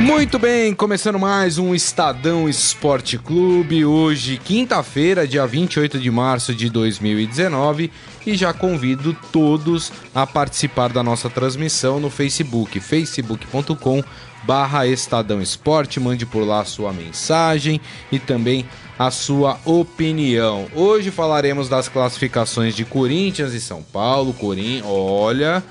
Muito bem, começando mais um Estadão Esporte Clube. Hoje, quinta-feira, dia 28 de março de 2019. E já convido todos a participar da nossa transmissão no Facebook, facebook.com barra Estadão Esporte. Mande por lá a sua mensagem e também a sua opinião. Hoje falaremos das classificações de Corinthians e São Paulo. Corinthians, olha,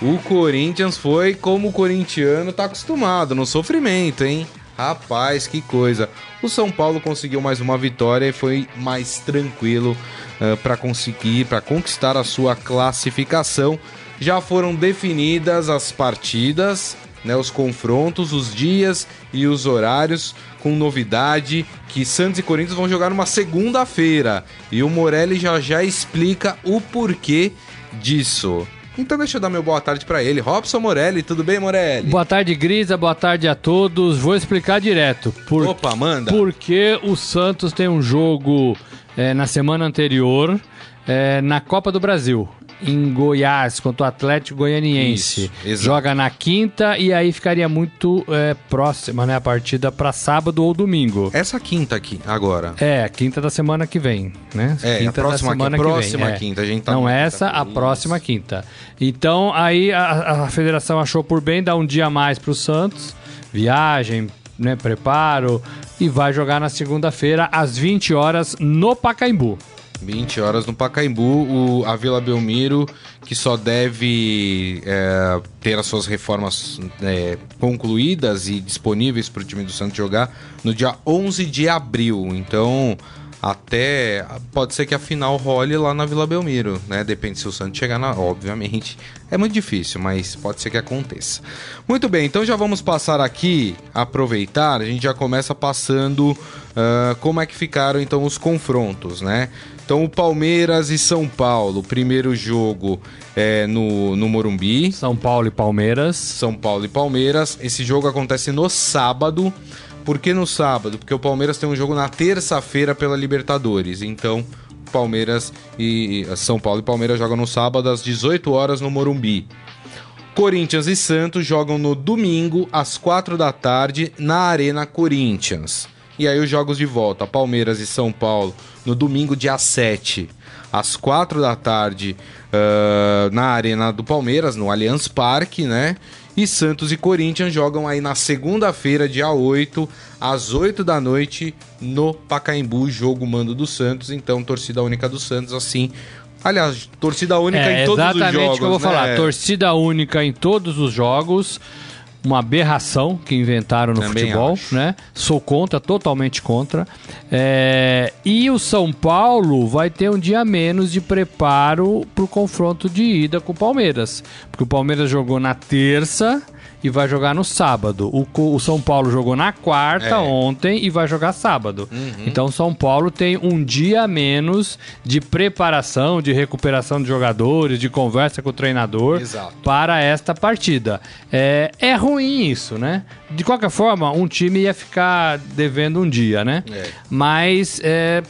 o Corinthians foi como o corintiano tá acostumado, no sofrimento, hein? Rapaz, que coisa. O São Paulo conseguiu mais uma vitória e foi mais tranquilo uh, para conseguir, para conquistar a sua classificação. Já foram definidas as partidas né, os confrontos, os dias e os horários, com novidade que Santos e Corinthians vão jogar numa segunda-feira. E o Morelli já já explica o porquê disso. Então deixa eu dar meu boa tarde para ele. Robson Morelli, tudo bem, Morelli? Boa tarde, Grisa, boa tarde a todos. Vou explicar direto. Por... Opa, manda. Porque o Santos tem um jogo é, na semana anterior é, na Copa do Brasil em Goiás contra o Atlético Goianiense. Isso, Joga na quinta e aí ficaria muito é, próxima, né? A partida para sábado ou domingo. Essa quinta aqui, agora. É, quinta da semana que vem, né? É, quinta a próxima, da semana que, que próxima vem. É. quinta. A gente tá Não essa, a próxima quinta. Então aí a, a federação achou por bem dar um dia a mais para o Santos. Viagem, né, preparo e vai jogar na segunda-feira às 20 horas no Pacaembu. 20 horas no Pacaembu, o, a Vila Belmiro, que só deve é, ter as suas reformas é, concluídas e disponíveis para o time do Santos jogar no dia 11 de abril. Então, até pode ser que a final role lá na Vila Belmiro, né? Depende se o Santos chegar na, obviamente. É muito difícil, mas pode ser que aconteça. Muito bem, então já vamos passar aqui, aproveitar, a gente já começa passando uh, como é que ficaram então os confrontos, né? Então o Palmeiras e São Paulo, primeiro jogo é no, no Morumbi. São Paulo e Palmeiras. São Paulo e Palmeiras. Esse jogo acontece no sábado. Por que no sábado? Porque o Palmeiras tem um jogo na terça-feira pela Libertadores. Então, Palmeiras e São Paulo e Palmeiras jogam no sábado às 18 horas no Morumbi. Corinthians e Santos jogam no domingo às 4 da tarde na Arena Corinthians. E aí os jogos de volta, Palmeiras e São Paulo no domingo dia 7 às 4 da tarde uh, na Arena do Palmeiras, no Allianz Parque, né? E Santos e Corinthians jogam aí na segunda-feira, dia 8, às 8 da noite, no Pacaembu, jogo mando do Santos. Então, torcida única do Santos, assim. Aliás, torcida única é, em todos os jogos. Exatamente o que eu vou né? falar. Torcida única em todos os jogos uma aberração que inventaram no Também futebol, acho. né? Sou contra, totalmente contra. É... E o São Paulo vai ter um dia menos de preparo para o confronto de ida com o Palmeiras, porque o Palmeiras jogou na terça e vai jogar no sábado. O, o São Paulo jogou na quarta é. ontem e vai jogar sábado. Uhum. Então São Paulo tem um dia a menos de preparação, de recuperação de jogadores, de conversa com o treinador Exato. para esta partida. É, é ruim isso, né? De qualquer forma, um time ia ficar devendo um dia, né? É. Mas é,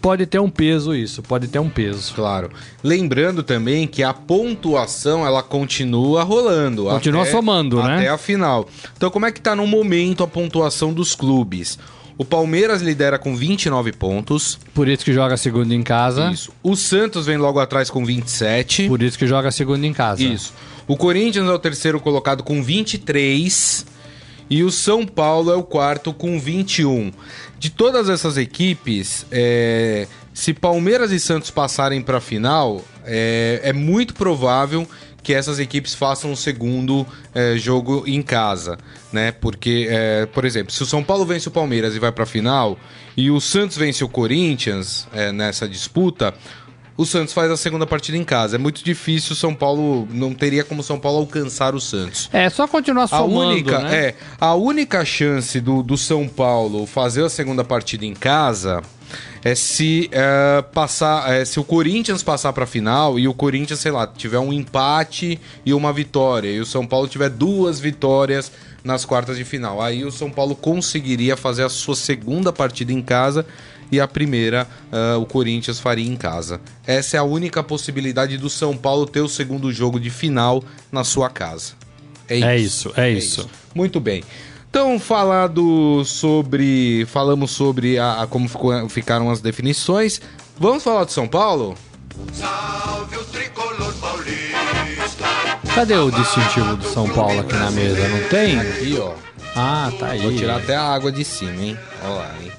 pode ter um peso isso, pode ter um peso. Claro. Lembrando também que a pontuação ela continua rolando. Continua até, somando, até né? Até a final. Então como é que tá no momento a pontuação dos clubes? O Palmeiras lidera com 29 pontos. Por isso que joga segundo em casa. Isso. O Santos vem logo atrás com 27. Por isso que joga segundo em casa. Isso. O Corinthians é o terceiro colocado com 23. E o São Paulo é o quarto com 21 de todas essas equipes, é, se Palmeiras e Santos passarem para a final, é, é, muito provável que essas equipes façam um segundo é, jogo em casa, né? Porque, é, por exemplo, se o São Paulo vence o Palmeiras e vai para a final, e o Santos vence o Corinthians é, nessa disputa, o Santos faz a segunda partida em casa. É muito difícil o São Paulo, não teria como o São Paulo alcançar o Santos. É, só continuar somando, a única, né? É, a única chance do, do São Paulo fazer a segunda partida em casa é se é, passar, é, se o Corinthians passar para a final e o Corinthians, sei lá, tiver um empate e uma vitória, e o São Paulo tiver duas vitórias nas quartas de final. Aí o São Paulo conseguiria fazer a sua segunda partida em casa e a primeira uh, o Corinthians faria em casa. Essa é a única possibilidade do São Paulo ter o segundo jogo de final na sua casa. É, é isso, é, é isso. isso. Muito bem. Então, falado sobre. Falamos sobre a, a como ficou, ficaram as definições. Vamos falar do São Paulo? Salve o tricolor paulista. Cadê o distintivo do São Paulo aqui na mesa? Não tem? Aqui, ó. Ah, tá aí. Vou tirar até a água de cima, hein? Olha lá, hein?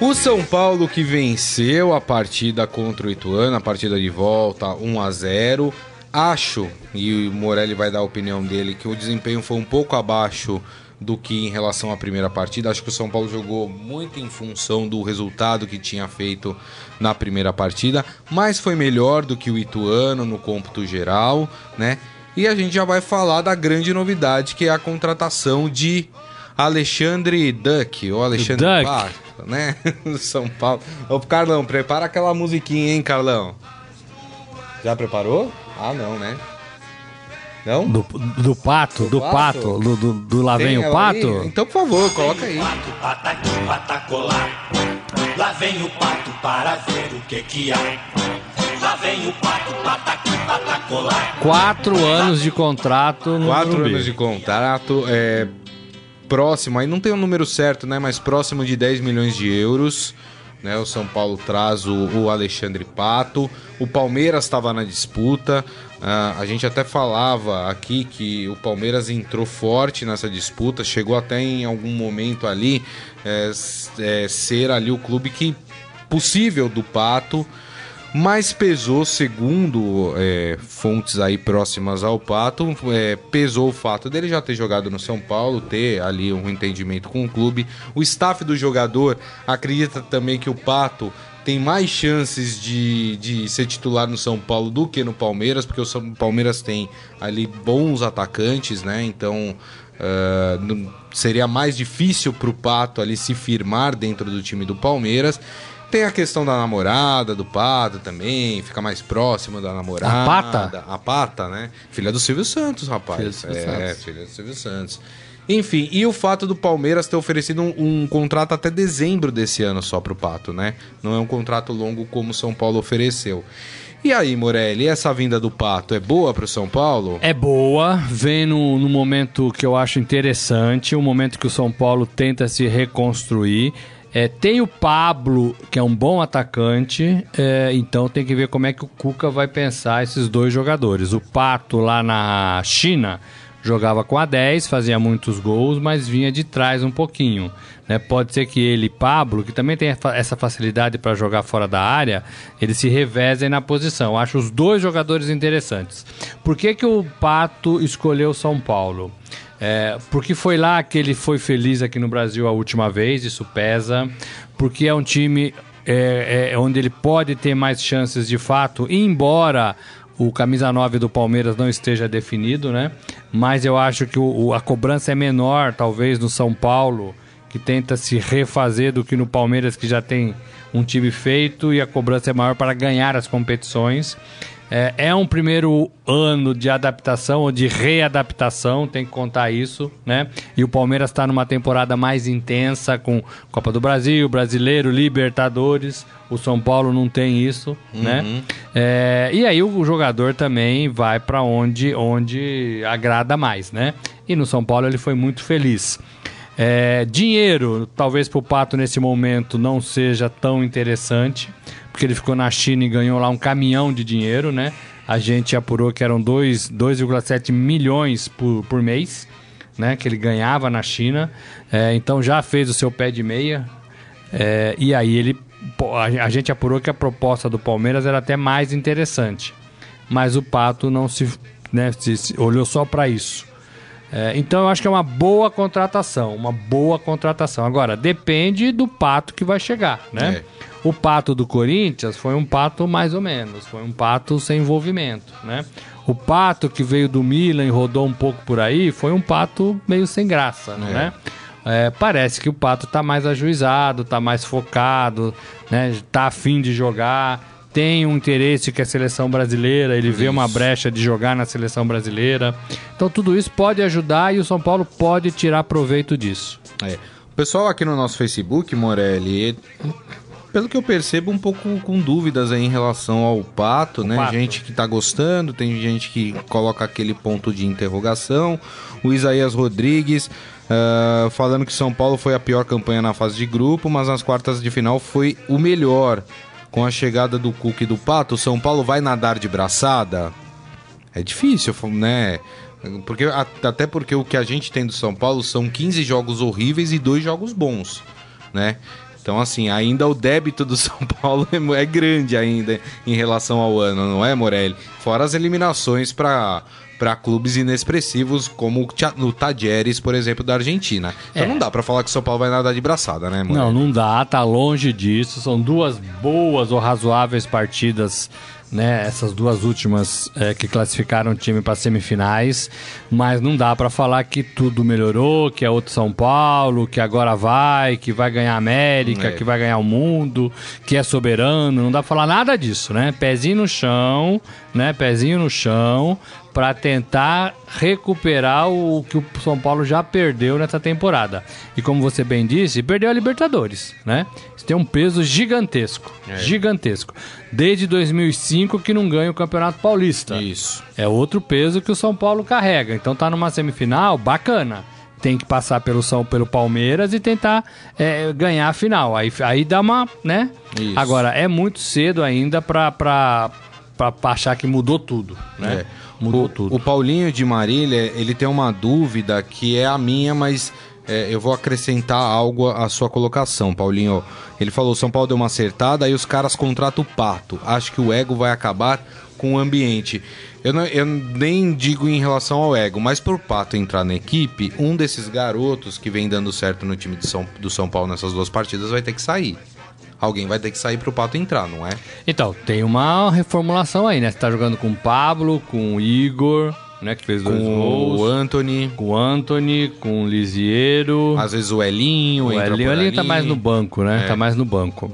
O São Paulo que venceu a partida contra o Ituano, a partida de volta 1 a 0 Acho, e o Morelli vai dar a opinião dele, que o desempenho foi um pouco abaixo do que em relação à primeira partida. Acho que o São Paulo jogou muito em função do resultado que tinha feito na primeira partida, mas foi melhor do que o Ituano no cômputo geral, né? E a gente já vai falar da grande novidade que é a contratação de Alexandre Duck, ou Alexandre Duck. né? São Paulo. Ô, Carlão, prepara aquela musiquinha, hein, Carlão? Já preparou? Ah, não, né? Não? Do, do pato, do, do pato, pato, do, do, do lá vem o pato? Aí? Então, por favor, coloca aí. Pato, pataqui, patacolar. Lá vem o pato para ver o que que há. Lá vem o pato, pataqui, patacolar. Quatro anos de contrato no Quatro anos de contrato, é próximo, aí não tem o um número certo, né? Mas próximo de 10 milhões de euros. Né, o São Paulo traz o, o Alexandre Pato. O Palmeiras estava na disputa. Uh, a gente até falava aqui que o Palmeiras entrou forte nessa disputa, chegou até em algum momento ali é, é, ser ali o clube que possível do Pato mas pesou, segundo é, fontes aí próximas ao Pato, é, pesou o fato dele já ter jogado no São Paulo, ter ali um entendimento com o clube. O staff do jogador acredita também que o Pato tem mais chances de, de ser titular no São Paulo do que no Palmeiras, porque o São Palmeiras tem ali bons atacantes, né? Então uh, seria mais difícil para o Pato ali se firmar dentro do time do Palmeiras. Tem a questão da namorada, do Pato também, fica mais próximo da namorada. A Pata? A Pata, né? Filha do Silvio Santos, rapaz. Filha do Silvio é, Santos. filha do Silvio Santos. Enfim, e o fato do Palmeiras ter oferecido um, um, contrato até dezembro desse ano só pro Pato, né? Não é um contrato longo como o São Paulo ofereceu. E aí, Morelli, essa vinda do Pato é boa para o São Paulo? É boa, vem no, no momento que eu acho interessante, um momento que o São Paulo tenta se reconstruir. É, tem o Pablo, que é um bom atacante, é, então tem que ver como é que o Cuca vai pensar esses dois jogadores. O Pato lá na China jogava com a 10, fazia muitos gols, mas vinha de trás um pouquinho. Né? Pode ser que ele, Pablo, que também tem essa facilidade para jogar fora da área, eles se revezem na posição. Acho os dois jogadores interessantes. Por que, que o Pato escolheu São Paulo? É, porque foi lá que ele foi feliz aqui no Brasil a última vez, isso pesa. Porque é um time é, é, onde ele pode ter mais chances de fato, embora o camisa 9 do Palmeiras não esteja definido, né? Mas eu acho que o, a cobrança é menor, talvez, no São Paulo, que tenta se refazer do que no Palmeiras, que já tem um time feito e a cobrança é maior para ganhar as competições. É, é, um primeiro ano de adaptação ou de readaptação, tem que contar isso, né? E o Palmeiras está numa temporada mais intensa com Copa do Brasil, Brasileiro, Libertadores. O São Paulo não tem isso, né? uhum. né? É, e aí o jogador também vai para onde, onde agrada mais, né? E no São Paulo ele foi muito feliz. É, dinheiro, talvez para o Pato nesse momento não seja tão interessante porque ele ficou na China e ganhou lá um caminhão de dinheiro, né? A gente apurou que eram 2,7 milhões por, por mês, né? Que ele ganhava na China. É, então já fez o seu pé de meia. É, e aí ele. A gente apurou que a proposta do Palmeiras era até mais interessante. Mas o Pato não se, né, se, se olhou só para isso. É, então eu acho que é uma boa contratação, uma boa contratação. Agora, depende do pato que vai chegar, né? É. O pato do Corinthians foi um pato mais ou menos, foi um pato sem envolvimento, né? O pato que veio do Milan e rodou um pouco por aí foi um pato meio sem graça, é. né? é, parece que o Pato tá mais ajuizado, tá mais focado, né? Tá afim de jogar tem um interesse que a seleção brasileira, ele vê uma brecha de jogar na seleção brasileira. Então tudo isso pode ajudar e o São Paulo pode tirar proveito disso. É. O pessoal aqui no nosso Facebook, Morelli, pelo que eu percebo, um pouco com dúvidas em relação ao Pato, o né? Pato. Gente que tá gostando, tem gente que coloca aquele ponto de interrogação. O Isaías Rodrigues uh, falando que São Paulo foi a pior campanha na fase de grupo, mas nas quartas de final foi o melhor. Com a chegada do Cuca e do Pato, o São Paulo vai nadar de braçada? É difícil, né? Porque, até porque o que a gente tem do São Paulo são 15 jogos horríveis e dois jogos bons, né? Então, assim, ainda o débito do São Paulo é, é grande ainda em relação ao ano, não é, Morelli? Fora as eliminações para para clubes inexpressivos como o Tajeres, por exemplo, da Argentina. Então é. não dá para falar que o São Paulo vai nadar de braçada, né, Morelli? Não, não dá, tá longe disso. São duas boas ou razoáveis partidas né? Essas duas últimas é, que classificaram o time para semifinais, mas não dá para falar que tudo melhorou, que é outro São Paulo, que agora vai, que vai ganhar a América, é. que vai ganhar o mundo, que é soberano, não dá para falar nada disso, né? Pezinho no chão, né? Pezinho no chão para tentar recuperar o que o São Paulo já perdeu nessa temporada. E como você bem disse, perdeu a Libertadores, né? Isso tem um peso gigantesco, é. gigantesco. Desde 2005 que não ganha o Campeonato Paulista. Isso. É outro peso que o São Paulo carrega. Então tá numa semifinal bacana tem que passar pelo São pelo Palmeiras e tentar é, ganhar a final. Aí, aí dá uma, né? Isso. Agora é muito cedo ainda para para achar que mudou tudo, né? É. Mudou o, tudo. O Paulinho de Marília, ele tem uma dúvida que é a minha, mas é, eu vou acrescentar algo à sua colocação, Paulinho. Ele falou: São Paulo deu uma acertada, aí os caras contratam o pato. Acho que o ego vai acabar com o ambiente. Eu, não, eu nem digo em relação ao ego, mas por pato entrar na equipe, um desses garotos que vem dando certo no time São, do São Paulo nessas duas partidas vai ter que sair alguém vai ter que sair pro Pato entrar, não é? Então, tem uma reformulação aí, né? Você tá jogando com o Pablo, com o Igor, né? Que fez dois com gols. o Anthony. Com o Anthony, com o Lisiero. Às vezes o Elinho. O Elinho, o Elinho tá mais no banco, né? É. Tá mais no banco.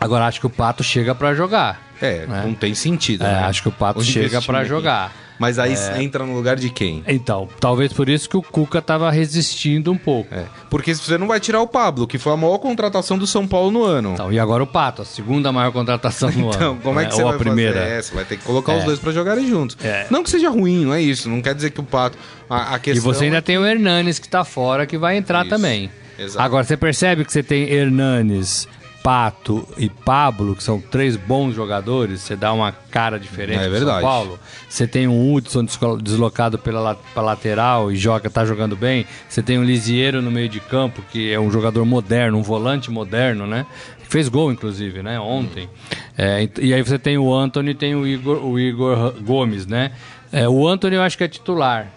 Agora acho que o Pato chega para jogar. É, né? não tem sentido. É, né? acho que o Pato chega para jogar. Mas aí é... entra no lugar de quem? Então, talvez por isso que o Cuca tava resistindo um pouco. É. Porque você não vai tirar o Pablo, que foi a maior contratação do São Paulo no ano. Então, e agora o Pato, a segunda maior contratação no então, ano. Então, como é que você Ou vai a primeira? fazer? É, você vai ter que colocar os é. dois para jogarem juntos. É. Não que seja ruim, não é isso. Não quer dizer que o Pato... A, a questão e você ainda é tem o Hernanes que tá fora, que vai entrar isso. também. Exato. Agora, você percebe que você tem Hernanes, Pato e Pablo, que são três bons jogadores, você dá uma cara diferente é. São Paulo. Você tem um Hudson deslocado pela, pela lateral e joga, tá jogando bem. Você tem um Lisieiro no meio de campo, que é um jogador moderno, um volante moderno, né? Fez gol, inclusive, né? Ontem. Hum. É, e aí você tem o Anthony e tem o Igor, o Igor Gomes, né? É, o Anthony eu acho que é titular.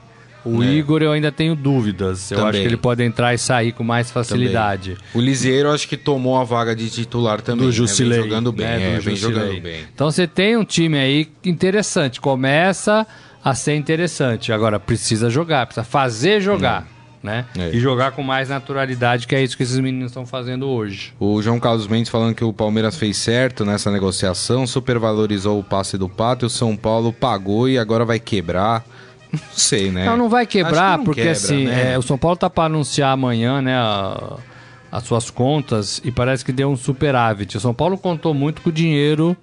O é. Igor eu ainda tenho dúvidas. Eu também. acho que ele pode entrar e sair com mais facilidade. Também. O Lisieiro acho que tomou a vaga de titular também. Do Jusilei. Né? Vem jogando bem. Né? É, vem jogando bem. Então você tem um time aí interessante. Começa a ser interessante. Agora precisa jogar, precisa fazer jogar. Hum. Né? É. E jogar com mais naturalidade, que é isso que esses meninos estão fazendo hoje. O João Carlos Mendes falando que o Palmeiras fez certo nessa negociação, supervalorizou o passe do Pato, e o São Paulo pagou e agora vai quebrar. Não sei, né? Não, não vai quebrar, não porque quebra, assim, né? é, o São Paulo tá para anunciar amanhã, né, a, as suas contas e parece que deu um superávit. O São Paulo contou muito com o dinheiro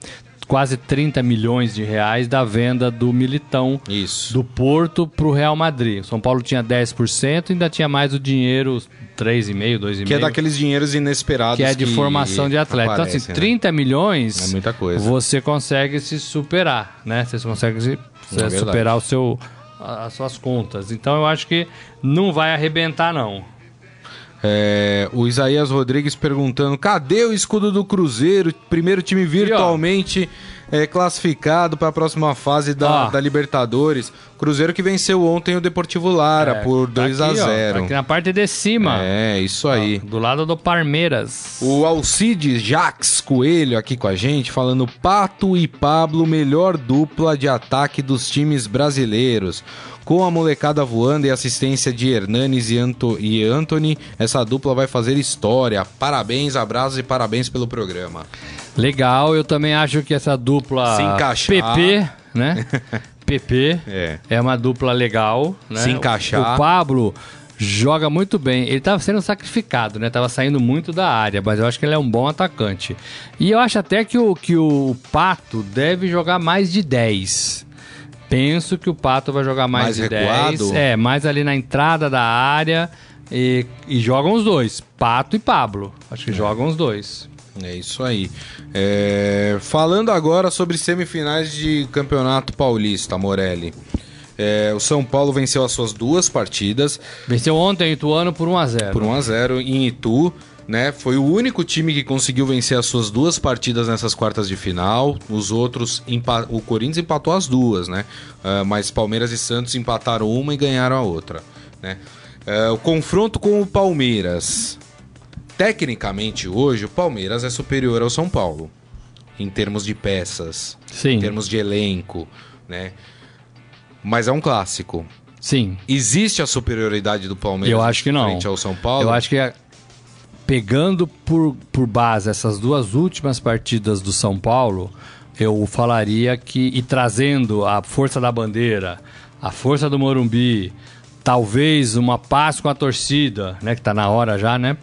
quase 30 milhões de reais da venda do Militão Isso. do Porto para o Real Madrid. O São Paulo tinha 10% e ainda tinha mais o dinheiro 3,5, 2,5. Que é daqueles dinheiros inesperados. Que é de que formação de atleta. Aparece, então, assim, 30 né? milhões. É muita coisa. Você consegue se superar, né? Você consegue se, é superar o seu as suas contas. Então eu acho que não vai arrebentar, não. É, o Isaías Rodrigues perguntando: cadê o escudo do Cruzeiro? Primeiro time virtualmente é, classificado para a próxima fase da, da, Libertadores. Cruzeiro que venceu ontem o Deportivo Lara é, por 2 tá a 0 tá Aqui na parte de cima. É, isso aí. do lado do Palmeiras. O Alcides Jax Coelho aqui com a gente, falando Pato e Pablo, melhor dupla de ataque dos times brasileiros. Com a molecada voando e assistência de Hernanes e, Anto e Anthony, essa dupla vai fazer história. Parabéns, abraços e parabéns pelo programa. Legal, eu também acho que essa dupla Se encaixar. PP, né? PP É. é uma dupla legal, né? Se encaixar. O Pablo joga muito bem. Ele tava sendo sacrificado, né? Tava saindo muito da área, mas eu acho que ele é um bom atacante. E eu acho até que o, que o Pato deve jogar mais de 10. Penso que o Pato vai jogar mais, Mais de recuado? 10. É, mais ali na entrada da área. E, e jogam os dois, Pato e Pablo. Acho que jogam os dois. É isso aí. É, Falando agora sobre semifinais de Campeonato Paulista, Morelli. É, o São Paulo venceu as suas duas partidas Venceu ontem o Ituano por 1x0. por 1 a 0 em Itu. Né? Foi o único time que conseguiu vencer as suas duas partidas nessas quartas de final. Os outros, o Corinthians empatou as duas, né? Ah, mas Palmeiras e Santos empataram uma e ganharam a outra. Né? Ah, o confronto com o Palmeiras. Tecnicamente, hoje, o Palmeiras é superior ao São Paulo. Em termos de peças, Sim. em termos de elenco, né? Mas é um clássico. Sim. Existe a superioridade do Palmeiras Eu acho que não. frente ao São Paulo? Eu acho que é- pegando por, por base essas duas últimas partidas do São Paulo, eu falaria que e trazendo a força da bandeira, a força do Morumbi, talvez uma paz com a torcida, né, que tá na hora já, né?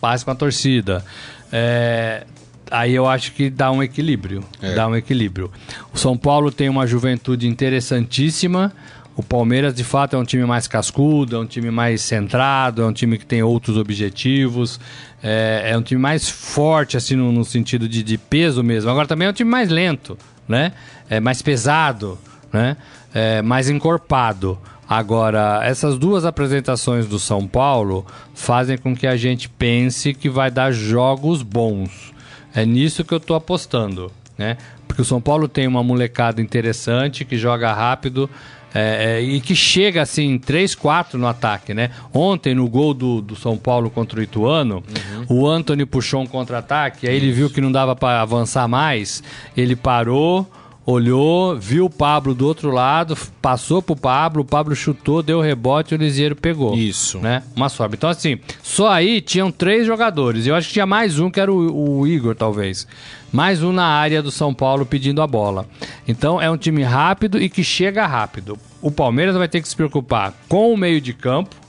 Paz com a torcida. É, aí eu acho que dá um equilíbrio, É. dá um equilíbrio. O São Paulo tem uma juventude interessantíssima. O Palmeiras, de fato, é um time mais cascudo, é um time mais centrado, é um time que tem outros objetivos, é, é um time mais forte, assim, no, no sentido de, de peso mesmo. Agora também é um time mais lento, né? É mais pesado, né? É mais encorpado. Agora, essas duas apresentações do São Paulo fazem com que a gente pense que vai dar jogos bons. É nisso que eu tô apostando, né? Porque o São Paulo tem uma molecada interessante que joga rápido é, é, e que chega assim 3, 4 no ataque, né? Ontem no gol do, do São Paulo contra o Ituano, o Anthony puxou um contra-ataque, aí ele viu que não dava para avançar mais, ele parou, olhou, viu o Pablo do outro lado, passou pro Pablo, o Pablo chutou, deu rebote e o Lisieiro pegou Isso. né? Uma sobra. Então, assim, só aí tinham três jogadores. Eu acho que tinha mais um, que era o, o Igor, talvez. Mais um na área do São Paulo pedindo a bola. Então, é um time rápido e que chega rápido. O Palmeiras vai ter que se preocupar com o meio de campo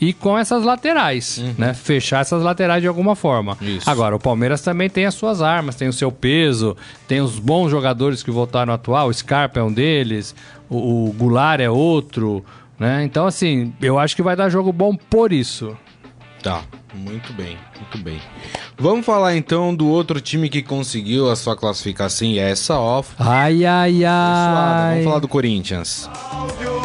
e com essas laterais, né? Fechar essas laterais de alguma forma. Isso. Agora, o Palmeiras também tem as suas armas, tem o seu peso, tem os bons jogadores que voltaram a atuar. O Scarpa é um deles, o, o Goulart é outro, né? Então, assim, eu acho que vai dar jogo bom por isso. Tá, muito bem, muito bem. Vamos falar então do outro time que conseguiu a sua classificação e essa off. Ai, ai, ai. Vamos falar do Corinthians. Campeão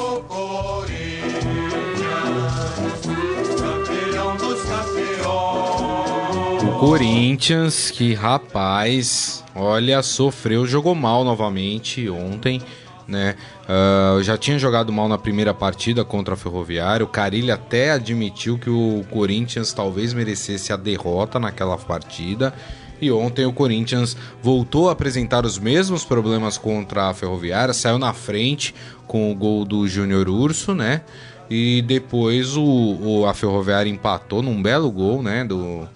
Corinthians, que rapaz, olha, sofreu, jogou mal novamente ontem, né? Ah, já tinha jogado mal na primeira partida contra a Ferroviária. O Carilli até admitiu que o Corinthians talvez merecesse a derrota naquela partida. E ontem o Corinthians voltou a apresentar os mesmos problemas contra a Ferroviária, saiu na frente com o gol do Júnior Urso, né? E depois o, o- a Ferroviária empatou num belo gol, né? Do,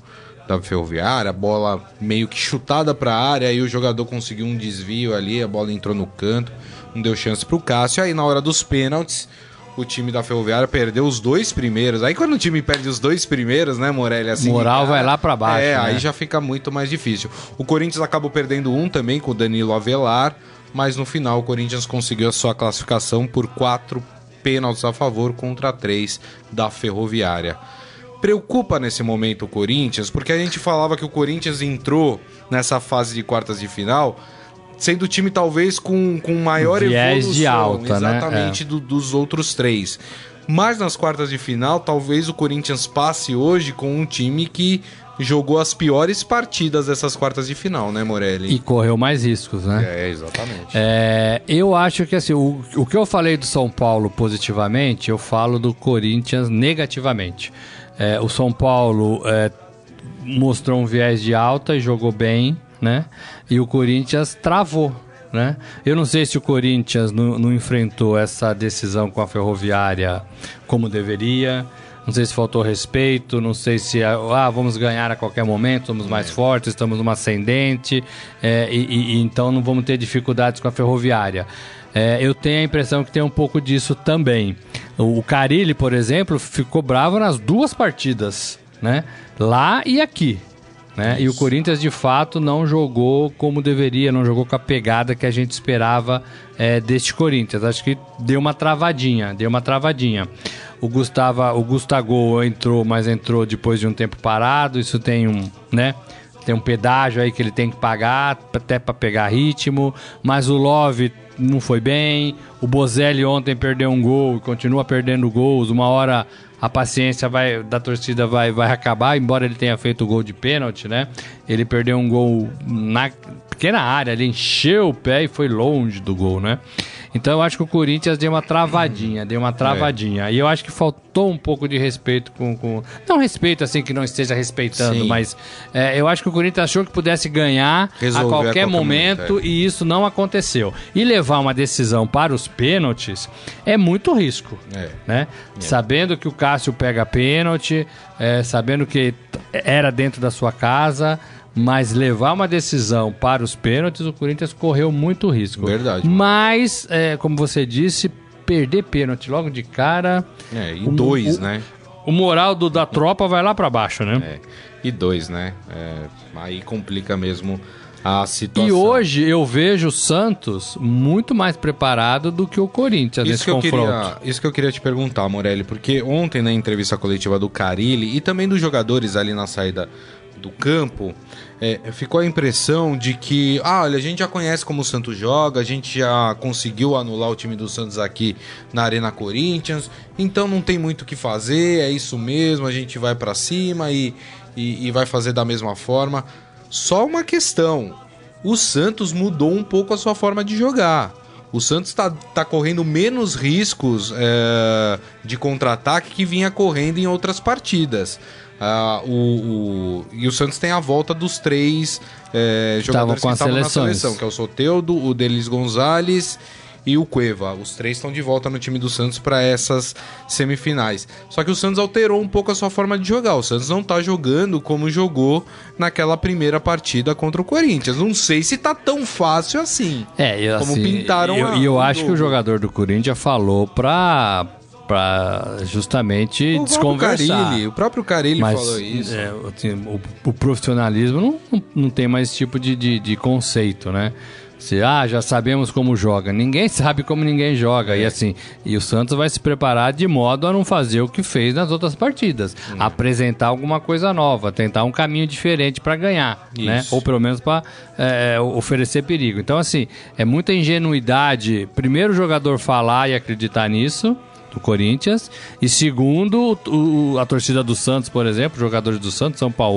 da Ferroviária, a bola meio que chutada para a área, aí o jogador conseguiu um desvio ali, a bola entrou no canto, não deu chance pro Cássio. Aí na hora dos pênaltis, o time da Ferroviária perdeu os dois primeiros. Aí quando o time perde os dois primeiros, né, Morelli? Assim, Moral cara, vai lá pra baixo, É, né? aí já fica muito mais difícil. O Corinthians acabou perdendo um também com o Danilo Avelar, mas no final o Corinthians conseguiu a sua classificação por quatro pênaltis a favor contra três da Ferroviária. Preocupa nesse momento o Corinthians, porque a gente falava que o Corinthians entrou nessa fase de quartas de final sendo o time talvez com, com maior Viés evolução de alta, né? exatamente do- dos outros três. Mas nas quartas de final, talvez o Corinthians passe hoje com um time que jogou as piores partidas dessas quartas de final, né, Morelli? E correu mais riscos, né? É, exatamente. É, eu acho que assim, o, o que eu falei do São Paulo positivamente, eu falo do Corinthians negativamente. É, o São Paulo é, mostrou um viés de alta e jogou bem, né? E o Corinthians travou. né? Eu não sei se o Corinthians não, não enfrentou essa decisão com a Ferroviária como deveria. Não sei se faltou respeito, não sei se ah, vamos ganhar a qualquer momento, somos mais é. fortes, estamos numa ascendente, é, e, e, então não vamos ter dificuldades com a ferroviária. É, eu tenho a impressão que tem um pouco disso também. O, o Carilli, por exemplo, ficou bravo nas duas partidas, né? Lá e aqui. Né? E o Corinthians de fato não jogou como deveria, não jogou com a pegada que a gente esperava é, deste Corinthians. Acho que deu uma travadinha, deu uma travadinha. O Gustavo, o Gustavo entrou, mas entrou depois de um tempo parado. Isso tem um, né? Tem um pedágio aí que ele tem que pagar até para pegar ritmo. Mas o Love não foi bem. O Bozelli ontem perdeu um gol e continua perdendo gols. Uma hora a paciência vai, da torcida vai, vai acabar, embora ele tenha feito o gol de pênalti, né? Ele perdeu um gol na pequena área, ele encheu o pé e foi longe do gol, né? Então eu acho que o Corinthians deu uma travadinha, deu uma travadinha. É. E eu acho que faltou um pouco de respeito com. com... Não respeito assim que não esteja respeitando, Sim. mas é, eu acho que o Corinthians achou que pudesse ganhar a qualquer, a qualquer, momento, momento é. e isso não aconteceu. E levar uma decisão para os pênaltis é muito risco. É. Né? É. Sabendo que o Cássio pega pênalti, é, sabendo que era dentro da sua casa. Mas levar uma decisão para os pênaltis, o Corinthians correu muito risco. Verdade. Mas, é, como você disse, perder pênalti logo de cara. É, e dois, o, né? O moral do, da tropa vai lá para baixo, né? É, e dois, né? É, aí complica mesmo a situação. E hoje eu vejo o Santos muito mais preparado do que o Corinthians isso nesse confronto. Queria, isso que eu queria te perguntar, Morelli, porque ontem na entrevista coletiva do Carilli e também dos jogadores ali na saída do campo, é, ficou a impressão de que, ah, olha, a gente já conhece como o Santos joga, a gente já conseguiu anular o time do Santos aqui na Arena Corinthians, então não tem muito o que fazer, é isso mesmo, a gente vai para cima e, e, e vai fazer da mesma forma. Só uma questão: o Santos mudou um pouco a sua forma de jogar. O Santos está tá correndo menos riscos é, de contra-ataque que vinha correndo em outras partidas. Uh, o, o, e o Santos tem a volta dos três é, jogadores que estavam na seleção, que é o Soteudo, o Delis Gonzalez e o Cueva. Os três estão de volta no time do Santos para essas semifinais. Só que o Santos alterou um pouco a sua forma de jogar. O Santos não está jogando como jogou naquela primeira partida contra o Corinthians. Não sei se tá tão fácil assim. É, eu, como assim, pintaram. E eu, eu acho que o jogador do Corinthians falou para para justamente o desconversar. Carilli, o próprio Carilli Mas, falou isso. É, assim, o, o, profissionalismo não, não, não, tem mais esse tipo de, de, de, conceito, né? Se, ah, já sabemos como joga. Ninguém sabe como ninguém joga. É. E assim, e o Santos vai se preparar de modo a não fazer o que fez nas outras partidas. Hum. Apresentar alguma coisa nova, tentar um caminho diferente para ganhar, né? Isso. né? Ou pelo menos para é, oferecer perigo. Então, assim, é muita ingenuidade. Primeiro o jogador falar e acreditar nisso do Corinthians. E segundo, o, a torcida do Santos, por exemplo, jogadores do Santos, São Paulo,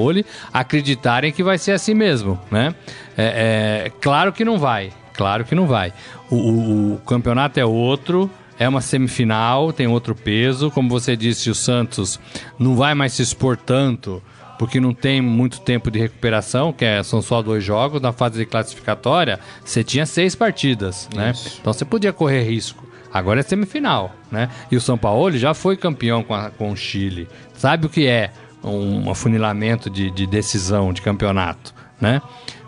acreditarem que vai ser assim mesmo, né? É, é claro que não vai, claro que não vai. O, o, o campeonato é outro, é uma semifinal, tem outro peso. Como você disse, o Santos não vai mais se expor tanto porque não tem muito tempo de recuperação, que é, são só dois jogos. Na fase de classificatória, você tinha seis partidas, né? Então você podia correr risco. Agora é semifinal, né? E o São Paulo já foi campeão com, a, com o Chile. Sabe o que é um afunilamento de, de decisão de campeonato, né?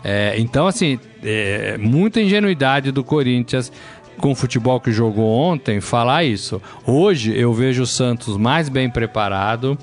É, então, assim, é, muita ingenuidade do Corinthians com o futebol que jogou ontem falar isso. Hoje eu vejo o Santos mais bem preparado,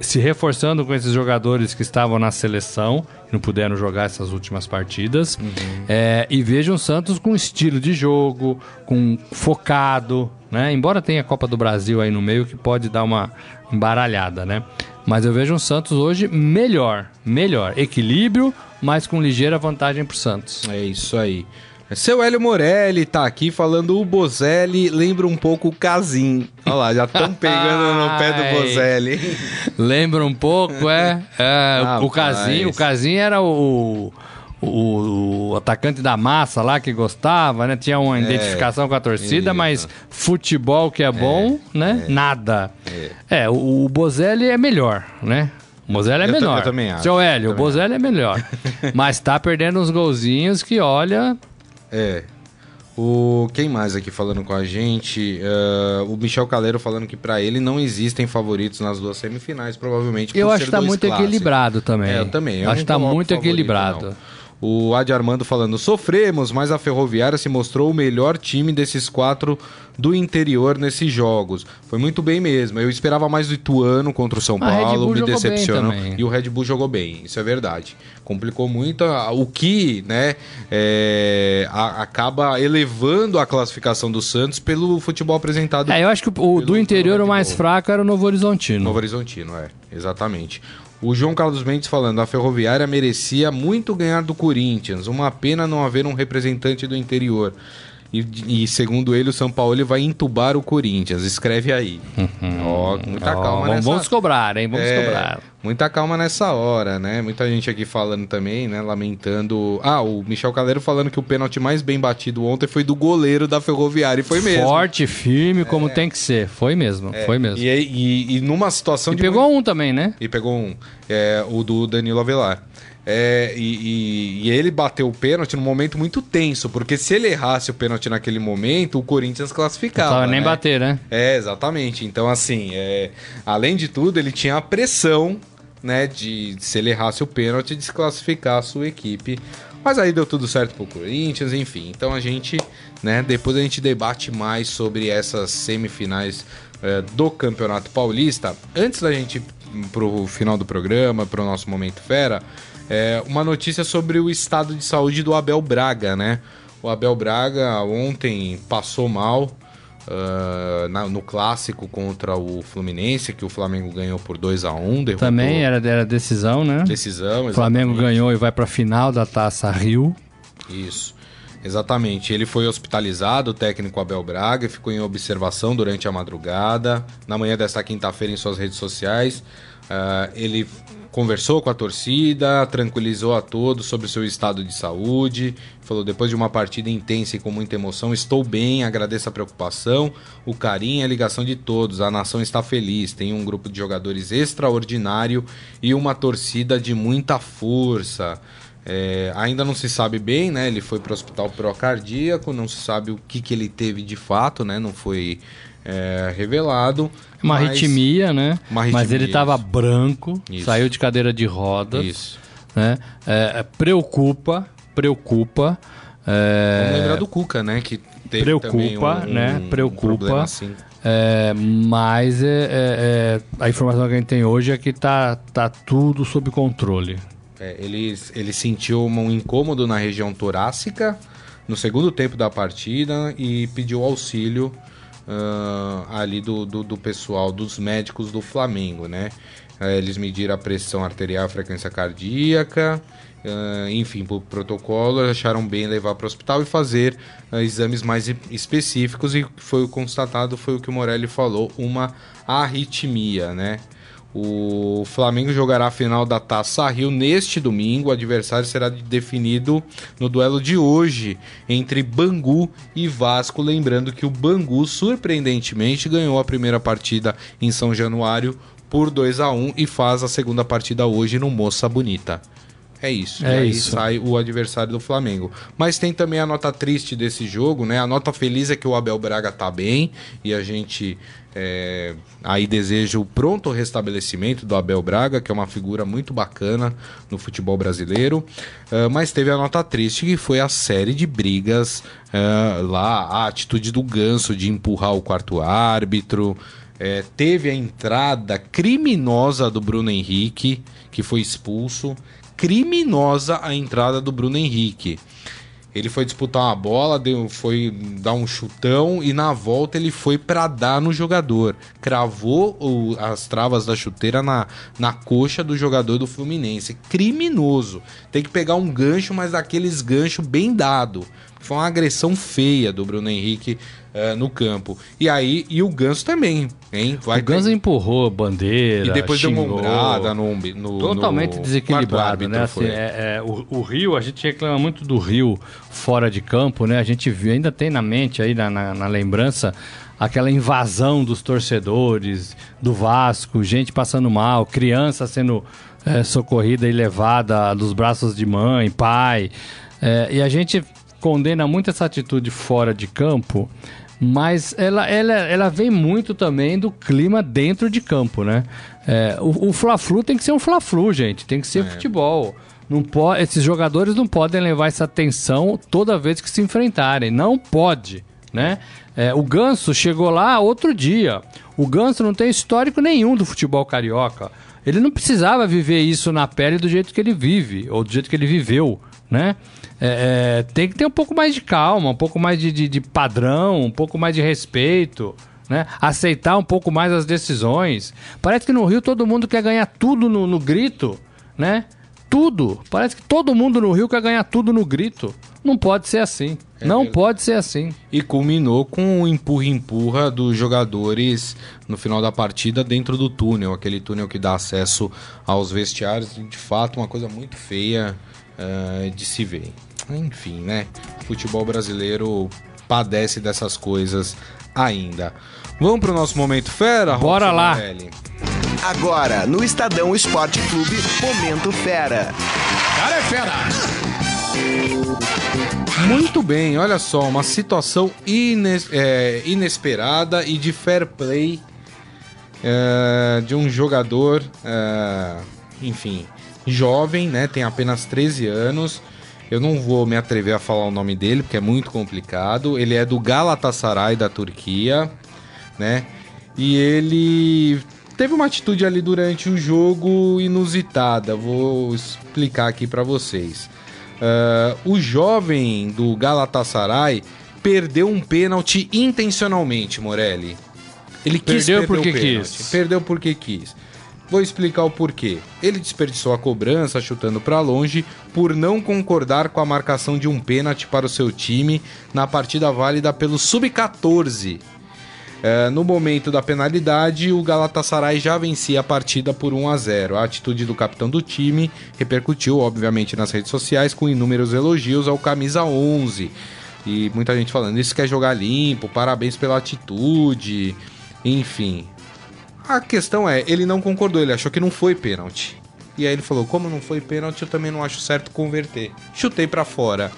se reforçando com esses jogadores que estavam na seleção, que não puderam jogar essas últimas partidas. Uhum. É, e vejo o Santos com estilo de jogo, com focado, né? Embora tenha a Copa do Brasil aí no meio que pode dar uma embaralhada, né? Mas eu vejo um Santos hoje melhor, melhor. Equilíbrio, mas com ligeira vantagem para o Santos. É isso aí. Seu Hélio Morelli tá aqui falando o Bozelli lembra um pouco o Casim. Olha lá, já estão pegando no pé do Bozelli. Lembra um pouco, é. é ah, o Casim, o Casim era o, o, o, atacante da massa lá que gostava, né? Tinha uma é, identificação com a torcida, isso. mas futebol que é bom, é, né? É, Nada. É, é o, o Bozelli é melhor, né? O Bozelli é eu menor. Eu também acho. Seu Hélio, o Bozelli é melhor. mas tá perdendo uns golzinhos que, olha, É. O quem mais aqui falando com a gente? Uh, o Michel Caleiro falando que para ele não existem favoritos nas duas semifinais, provavelmente. Eu acho que tá muito clássicos. equilibrado também. É, eu também. Eu acho que tá muito equilibrado. Não. O Adi Armando falando: sofremos, mas a Ferroviária se mostrou o melhor time desses quatro do interior nesses jogos. Foi muito bem mesmo. Eu esperava mais do Ituano contra o São Paulo, me decepcionou. E o Red Bull jogou bem, isso é verdade. Complicou muito, o que né, é, a, acaba elevando a classificação do Santos pelo futebol apresentado. É, eu acho que o, do interior o mais fraco era o Novo Horizontino. Novo Horizontino, é, exatamente. O João Carlos Mendes falando, a Ferroviária merecia muito ganhar do Corinthians. Uma pena não haver um representante do interior. E, e, segundo ele, o São Paulo vai entubar o Corinthians. Escreve aí. Ó, oh, muita oh, calma vamos, nessa... Vamos cobrar, hein? Vamos é, cobrar. Muita calma nessa hora, né? Muita gente aqui falando também, né? Lamentando. Ah, o Michel Caleiro falando que o pênalti mais bem batido ontem foi do goleiro da Ferroviária. E foi mesmo. Forte, firme, como é. tem que ser. Foi mesmo, é. foi mesmo. E, e, e, numa situação e de. pegou muito... um também, né? E pegou um. É, o do Danilo Avelar. É, e, e, e, ele bateu o pênalti num momento muito tenso, porque se ele errasse o pênalti naquele momento, o Corinthians classificava. Não nem né? bater, né? É, exatamente. Então, assim, é, além de tudo, ele tinha a pressão, né, de se ele errasse o pênalti, desclassificar a sua equipe. Mas aí deu tudo certo pro Corinthians, enfim. Então a gente, né, depois a gente debate mais sobre essas semifinais é, do Campeonato Paulista. Antes da gente ir pro final do programa, pro nosso Momento Fera. É, uma notícia sobre o estado de saúde do Abel Braga, né? O Abel Braga ontem passou mal uh, na, no clássico contra o Fluminense, que o Flamengo ganhou por 2 a 1 derrotou... Também era, era decisão, né? Decisão, exatamente. O Flamengo ganhou e vai para a final da Taça Rio. Isso. Exatamente. Ele foi hospitalizado, o técnico Abel Braga, ficou em observação durante a madrugada. Na manhã desta quinta-feira, em suas redes sociais, uh, ele conversou com a torcida, tranquilizou a todos sobre o seu estado de saúde. Falou: depois de uma partida intensa e com muita emoção, estou bem, agradeço a preocupação, o carinho e a ligação de todos. A nação está feliz, tem um grupo de jogadores extraordinário e uma torcida de muita força. É, ainda não se sabe bem, né? Ele foi para o hospital procardíaco, não se sabe o que, que ele teve de fato, né? Não foi é, revelado. Uma mas... arritmia, né? Uma arritmia, mas ele estava branco, isso. saiu de cadeira de rodas. Isso. Né? É, é, preocupa, preocupa. É... Vamos lembrar do Cuca, né? Que teve preocupa, um, né? Preocupa. assim. É, mas é, é, é, a informação que a gente tem hoje é que tá, tá tudo sob controle. Ele, ele sentiu um incômodo na região torácica no segundo tempo da partida e pediu auxílio uh, ali do, do, do, pessoal, dos médicos do Flamengo, né? Uh, eles mediram a pressão arterial, a frequência cardíaca, uh, enfim, por protocolo, acharam bem levar para o hospital e fazer exames mais específicos e foi constatado, foi o que o Morelli falou, uma arritmia, né? O Flamengo jogará a final da Taça Rio neste domingo. O adversário será definido no duelo de hoje entre Bangu e Vasco. Lembrando que o Bangu, surpreendentemente, ganhou a primeira partida em São Januário por 2 a 1 e faz a segunda partida hoje no Moça Bonita. É isso. É e aí isso. sai o adversário do Flamengo. Mas tem também a nota triste desse jogo, né? A nota feliz é que o Abel Braga tá bem e a gente é, aí deseja o pronto restabelecimento do Abel Braga, que é uma figura muito bacana no futebol brasileiro. Uh, mas teve a nota triste que foi a série de brigas uh, lá, a atitude do Ganso de empurrar o quarto árbitro. É, teve a entrada criminosa do Bruno Henrique, que foi expulso criminosa a entrada do Bruno Henrique. Ele foi disputar uma bola, deu, foi dar um chutão e na volta ele foi para dar no jogador. Cravou o, as travas da chuteira na, na coxa do jogador do Fluminense. Criminoso. Tem que pegar um gancho, mas daqueles gancho bem dado. Foi uma agressão feia do Bruno Henrique uh, no campo. E aí, e o Ganso também, hein? Vai o Ganso ter... empurrou bandeira, E depois xingou, deu uma umbrada no, no Totalmente no desequilibrado, né? Assim, é, é, o, o, Rio, a gente reclama muito do Rio fora de campo, né? A gente ainda tem na mente aí, na, na, na lembrança, aquela invasão dos torcedores, do Vasco, gente passando mal, criança sendo é, socorrida e levada dos braços de mãe, pai. É, e a gente condena muito essa atitude fora de campo, mas ela, ela, ela vem muito também do clima dentro de campo, né? É, o, o Fla-Flu tem que ser um Fla-Flu, gente. Tem que ser É. futebol. Não pode, esses jogadores não podem levar essa tensão toda vez que se enfrentarem. Não pode, né? É, o Ganso chegou lá outro dia. O Ganso não tem histórico nenhum do futebol carioca. Ele não precisava viver isso na pele do jeito que ele vive, ou do jeito que ele viveu, né? É, é, tem que ter um pouco mais de calma, um pouco mais de, de, de padrão, um pouco mais de respeito, né? Aceitar um pouco mais as decisões. Parece que no Rio todo mundo quer ganhar tudo no, no grito, né? Tudo. Parece que todo mundo no Rio quer ganhar tudo no grito. Não pode ser assim. não verdade. pode ser assim. E culminou com o empurra-empurra dos jogadores no final da partida dentro do túnel, aquele túnel que dá acesso aos vestiários. De fato, uma coisa muito feia eh, de se ver. Enfim, né? O futebol brasileiro padece dessas coisas ainda. Vamos pro nosso momento fera? Bora Robson lá. Morelli? Agora, no Estadão Esporte Clube, Momento Fera. Cara é fera! Muito bem, olha só, uma situação ines- é, inesperada e de fair play é, de um jogador, é, enfim, jovem, né? Tem apenas 13 anos. Eu não vou me atrever a falar o nome dele, porque é muito complicado. Ele é do Galatasaray da Turquia, né? E ele teve uma atitude ali durante o jogo inusitada. Vou explicar aqui pra vocês. Ah, o jovem do Galatasaray perdeu um pênalti intencionalmente, Morelli. Ele quis Perdeu perder porque quis. Perdeu porque quis. Vou explicar o porquê. Ele desperdiçou a cobrança chutando pra longe por não concordar com a marcação de um pênalti para o seu time na partida válida pelo Sub-14. É, no momento da penalidade, o Galatasaray já vencia a partida por 1 a 0. A atitude do capitão do time repercutiu, obviamente, nas redes sociais com inúmeros elogios ao camisa 11. E muita gente falando, isso quer jogar limpo, parabéns pela atitude, enfim. A questão é, ele não concordou, ele achou que não foi pênalti. E aí ele falou, como não foi pênalti, eu também não acho certo converter. Chutei pra fora.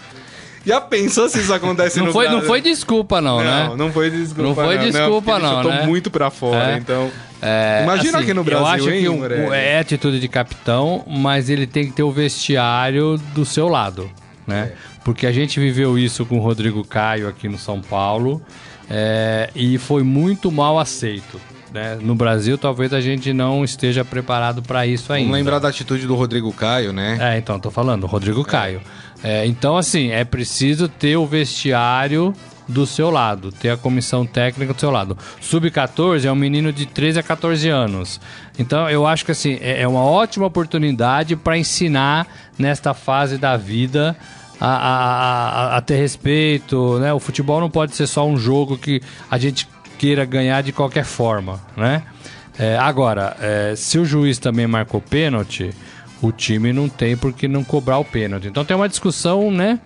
Já pensou se isso acontece Não no foi, não Brasil? foi desculpa, não, né? Não, não foi desculpa. Não foi porque desculpa, ele não, chutou né? muito pra fora, É. então. É, Imagina assim, aqui no Brasil, Eu acho hein, que um- é atitude de capitão, mas ele tem que ter o vestiário do seu lado, né? É. Porque a gente viveu isso com o Rodrigo Caio aqui no São Paulo é, e foi muito mal aceito. Né? No Brasil, talvez a gente não esteja preparado para isso ainda. Vamos lembrar da atitude do Rodrigo Caio, né? É, então, tô falando, Rodrigo Caio. É, então, assim, é preciso ter o vestiário do seu lado, ter a comissão técnica do seu lado. Sub-14 é um menino de 13 a 14 anos. Então, eu acho que, assim, é é uma ótima oportunidade para ensinar nesta fase da vida a, a- a- a ter respeito, né? O futebol não pode ser só um jogo que a gente queira ganhar de qualquer forma, né? É, agora, é, se o juiz também marcou pênalti, o time não tem por que não cobrar o pênalti. Então tem uma discussão, né?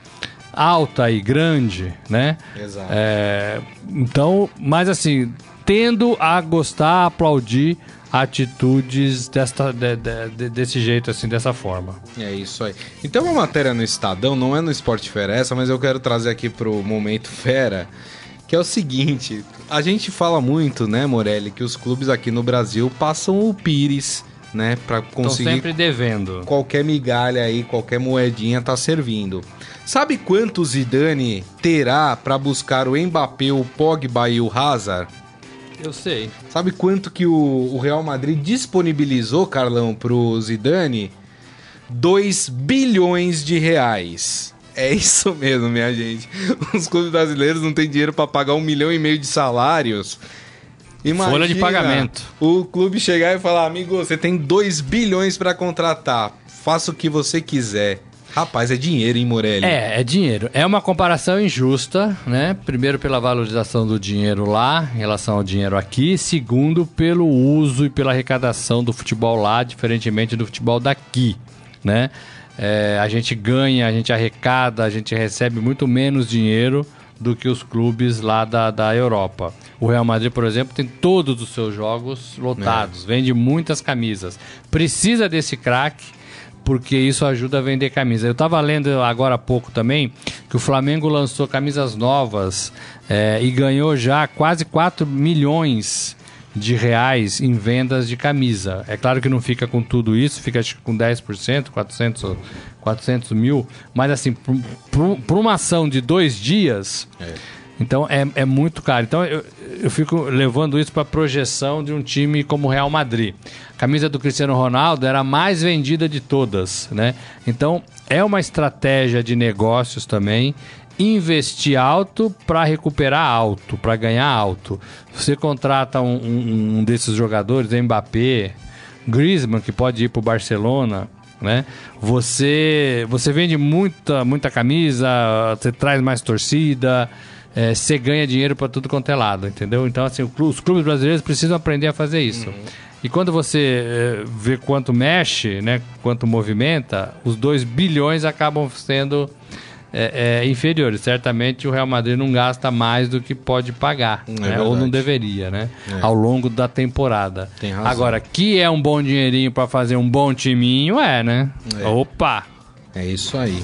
Alta e grande, né? Exato. É, então, mas assim, tendo a gostar, aplaudir atitudes desta, de- de- de- desse jeito, assim, dessa forma. É isso aí. Então uma matéria no Estadão, não é no Esporte Fera essa, mas eu quero trazer aqui pro Momento Fera, que é o seguinte, a gente fala muito, né, Morelli, que os clubes aqui no Brasil passam o pires, né, pra Estão conseguir sempre devendo. qualquer migalha aí, qualquer moedinha tá servindo. Sabe quanto o Zidane terá pra buscar o Mbappé, o Pogba e o Hazard? Eu sei. Sabe quanto que o, o Real Madrid disponibilizou, Carlão, pro Zidane? 2 bilhões de reais. É isso mesmo, minha gente. Os clubes brasileiros não têm dinheiro pra pagar um milhão e meio de salários. Folha de pagamento. O clube chegar e falar, amigo, você tem 2 bilhões pra contratar. Faça o que você quiser. Rapaz, é dinheiro, hein, Morelli? É, é dinheiro. É uma comparação injusta, né? Primeiro pela valorização do dinheiro lá em relação ao dinheiro aqui, segundo pelo uso e pela arrecadação do futebol lá, diferentemente do futebol daqui, né? É, a gente ganha, a gente arrecada, a gente recebe muito menos dinheiro do que os clubes lá da, da Europa. O Real Madrid, por exemplo, tem todos os seus jogos lotados, vende muitas camisas. Precisa desse craque porque isso ajuda a vender camisa. Eu estava lendo agora há pouco também que o Flamengo lançou camisas novas é, e ganhou já quase 4 milhões de reais em vendas de camisa. É claro que não fica com tudo isso, fica acho, com 10%, 400, 400 mil, mas assim, para uma ação de dois dias, é. então é, é muito caro. Então eu, eu fico levando isso para projeção de um time como o Real Madrid. A camisa do Cristiano Ronaldo era a mais vendida de todas, né? Então é uma estratégia de negócios também investir alto para recuperar alto, para ganhar alto. Você contrata um, um, um, desses jogadores, Mbappé, Griezmann, que pode ir para o Barcelona, né? Você, você vende muita, muita camisa, você traz mais torcida, é, você ganha dinheiro para tudo quanto é lado, entendeu? Então, assim, os clubes brasileiros precisam aprender a fazer isso. Uhum. E quando você é, vê quanto mexe, né, quanto movimenta, os 2 bilhões acabam sendo é, é, inferiores. Certamente o Real Madrid não gasta mais do que pode pagar, é né? ou não deveria, né? É. Ao longo da temporada. Agora, que é um bom dinheirinho para fazer um bom timinho, é, né? É. Opa! É isso aí.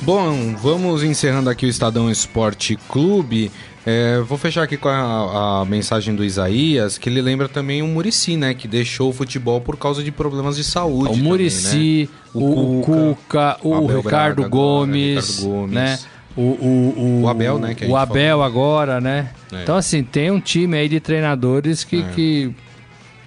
Bom, vamos encerrando aqui o Estadão Esporte Clube. É, vou fechar aqui com a, a, mensagem do Isaías, que ele lembra também o Murici, né? Que deixou o futebol por causa de problemas de saúde. O Murici, né? o, o, Cuca, o, o Ricardo, Braga, Gomes, Ricardo Gomes, né? O, o, o, Abel, né? o Abel falou. agora, né? É. Então, assim, tem um time aí de treinadores que, é. que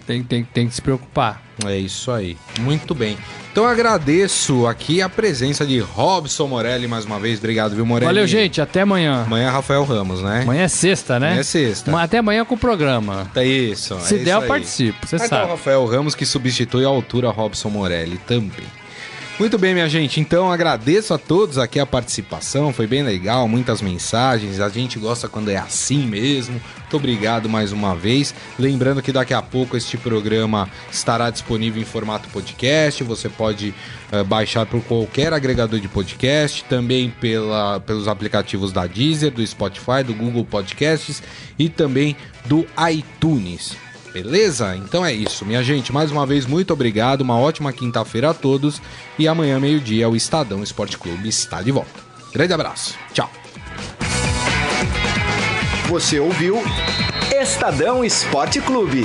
tem, tem, tem que se preocupar. É isso aí. Muito bem. Então agradeço aqui a presença de Robson Morelli mais uma vez. Obrigado, viu, Morelli? Valeu, gente. Até amanhã. Amanhã é Rafael Ramos, né? Amanhã é sexta, né? Amanhã é sexta. Até amanhã com o programa. É isso. Se é der, eu participo. Você sabe. Então, Rafael Ramos que substitui a altura Robson Morelli também. Muito bem, minha gente. Então agradeço a todos aqui a participação. Foi bem legal, muitas mensagens. A gente gosta quando é assim mesmo. Muito obrigado mais uma vez. Lembrando que daqui a pouco este programa estará disponível em formato podcast. Você pode uh, baixar por qualquer agregador de podcast, também pela, pelos aplicativos da Deezer, do Spotify, do Google Podcasts e também do iTunes. Beleza? Então é isso, minha gente. Mais uma vez, muito obrigado. Uma ótima quinta-feira a todos. E amanhã, meio-dia, o Estadão Esporte Clube está de volta. Grande abraço. Tchau. Você ouviu Estadão Esporte Clube.